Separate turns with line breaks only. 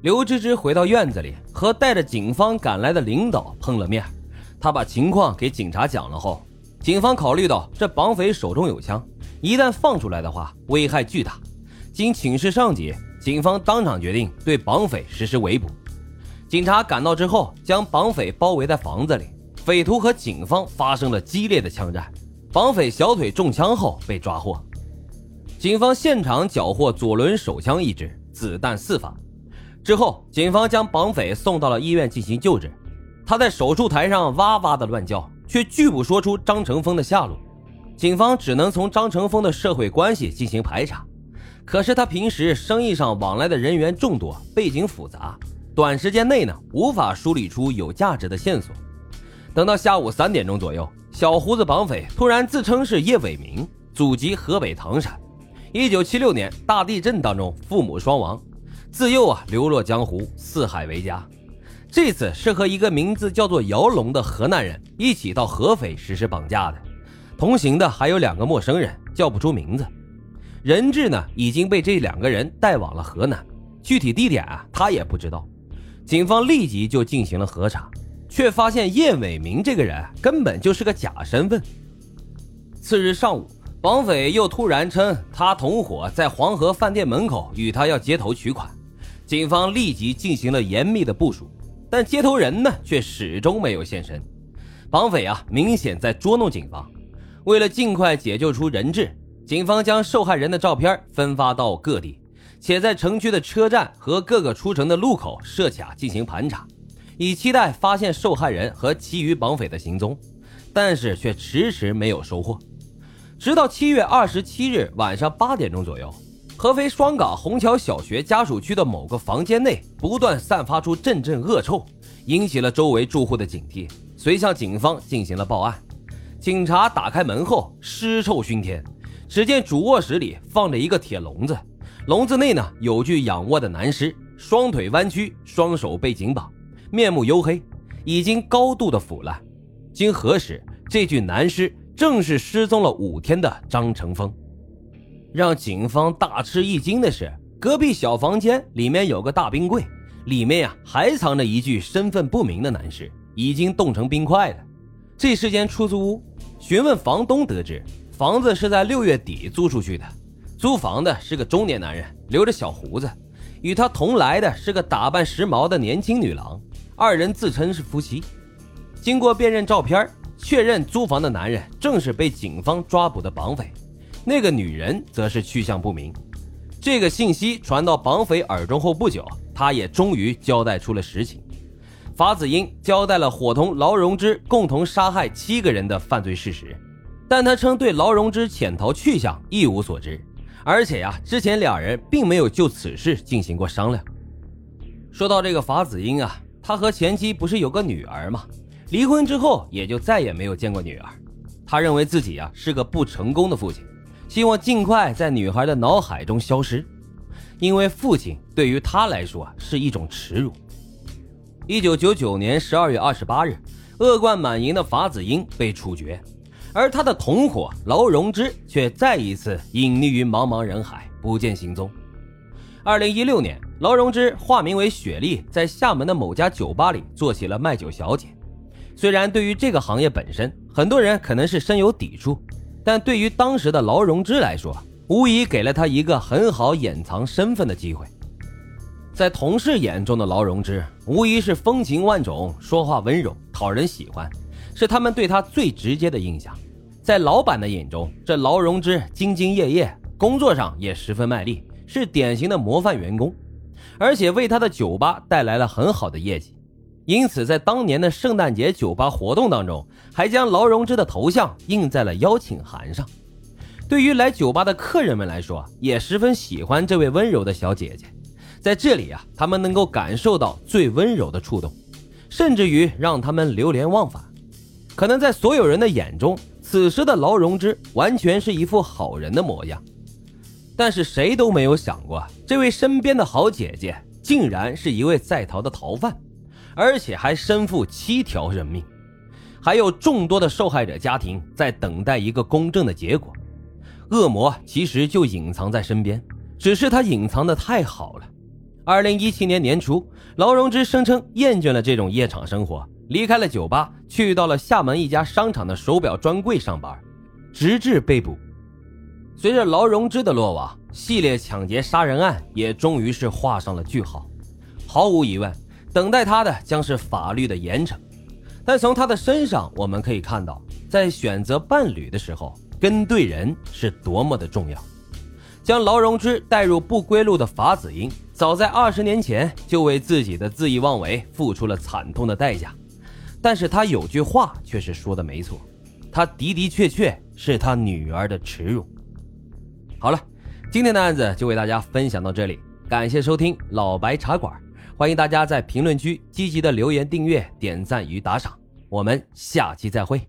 刘芝芝回到院子里，和带着警方赶来的领导碰了面。他把情况给警察讲了后，警方考虑到这绑匪手中有枪，一旦放出来的话，危害巨大。经请示上级，警方当场决定对绑匪实施围捕。警察赶到之后，将绑匪包围在房子里，匪徒和警方发生了激烈的枪战，绑匪小腿中枪后被抓获。警方现场缴获左轮手枪一支，子弹四发。之后，警方将绑匪送到了医院进行救治。他在手术台上哇哇的乱叫，却拒不说出张成峰的下落。警方只能从张成峰的社会关系进行排查。可是他平时生意上往来的人员众多，背景复杂，短时间内呢无法梳理出有价值的线索。等到下午三点钟左右，小胡子绑匪突然自称是叶伟明，祖籍河北唐山，一九七六年大地震当中父母双亡。自幼啊，流落江湖，四海为家。这次是和一个名字叫做姚龙的河南人一起到合肥实施绑架的，同行的还有两个陌生人，叫不出名字。人质呢已经被这两个人带往了河南，具体地点啊他也不知道。警方立即就进行了核查，却发现叶伟明这个人根本就是个假身份。次日上午。绑匪又突然称他同伙在黄河饭店门口与他要接头取款，警方立即进行了严密的部署，但接头人呢却始终没有现身。绑匪啊明显在捉弄警方。为了尽快解救出人质，警方将受害人的照片分发到各地，且在城区的车站和各个出城的路口设卡进行盘查，以期待发现受害人和其余绑匪的行踪，但是却迟迟没有收获。直到七月二十七日晚上八点钟左右，合肥双岗虹桥小学家属区的某个房间内不断散发出阵阵恶臭，引起了周围住户的警惕，遂向警方进行了报案。警察打开门后，尸臭熏天。只见主卧室里放着一个铁笼子，笼子内呢有具仰卧的男尸，双腿弯曲，双手被紧绑，面目黝黑，已经高度的腐烂。经核实，这具男尸。正是失踪了五天的张成峰，让警方大吃一惊的是，隔壁小房间里面有个大冰柜，里面呀还藏着一具身份不明的男尸，已经冻成冰块了。这是间出租屋，询问房东得知，房子是在六月底租出去的，租房的是个中年男人，留着小胡子，与他同来的是个打扮时髦的年轻女郎，二人自称是夫妻。经过辨认照片。确认租房的男人正是被警方抓捕的绑匪，那个女人则是去向不明。这个信息传到绑匪耳中后不久，他也终于交代出了实情。法子英交代了伙同劳荣枝共同杀害七个人的犯罪事实，但他称对劳荣枝潜逃去向一无所知，而且呀，之前两人并没有就此事进行过商量。说到这个法子英啊，他和前妻不是有个女儿吗？离婚之后，也就再也没有见过女儿。他认为自己呀是个不成功的父亲，希望尽快在女孩的脑海中消失，因为父亲对于他来说是一种耻辱。一九九九年十二月二十八日，恶贯满盈的法子英被处决，而他的同伙劳荣枝却再一次隐匿于茫茫人海，不见行踪。二零一六年，劳荣枝化名为雪莉，在厦门的某家酒吧里做起了卖酒小姐。虽然对于这个行业本身，很多人可能是深有抵触，但对于当时的劳荣枝来说，无疑给了他一个很好掩藏身份的机会。在同事眼中的劳荣枝，无疑是风情万种、说话温柔、讨人喜欢，是他们对他最直接的印象。在老板的眼中，这劳荣枝兢兢业业，工作上也十分卖力，是典型的模范员工，而且为他的酒吧带来了很好的业绩。因此，在当年的圣诞节酒吧活动当中，还将劳荣枝的头像印在了邀请函上。对于来酒吧的客人们来说，也十分喜欢这位温柔的小姐姐。在这里啊，他们能够感受到最温柔的触动，甚至于让他们流连忘返。可能在所有人的眼中，此时的劳荣枝完全是一副好人的模样。但是谁都没有想过，这位身边的好姐姐竟然是一位在逃的逃犯。而且还身负七条人命，还有众多的受害者家庭在等待一个公正的结果。恶魔其实就隐藏在身边，只是他隐藏的太好了。二零一七年年初，劳荣枝声称厌倦了这种夜场生活，离开了酒吧，去到了厦门一家商场的手表专柜上班，直至被捕。随着劳荣枝的落网，系列抢劫杀人案也终于是画上了句号。毫无疑问，等待他的将是法律的严惩。但从他的身上，我们可以看到，在选择伴侣的时候，跟对人是多么的重要。将劳荣枝带入不归路的法子英，早在二十年前就为自己的恣意妄为付出了惨痛的代价。但是他有句话却是说的没错，他的的确确是他女儿的耻辱。好了，今天的案子就为大家分享到这里，感谢收听老白茶馆，欢迎大家在评论区积极的留言、订阅、点赞与打赏，我们下期再会。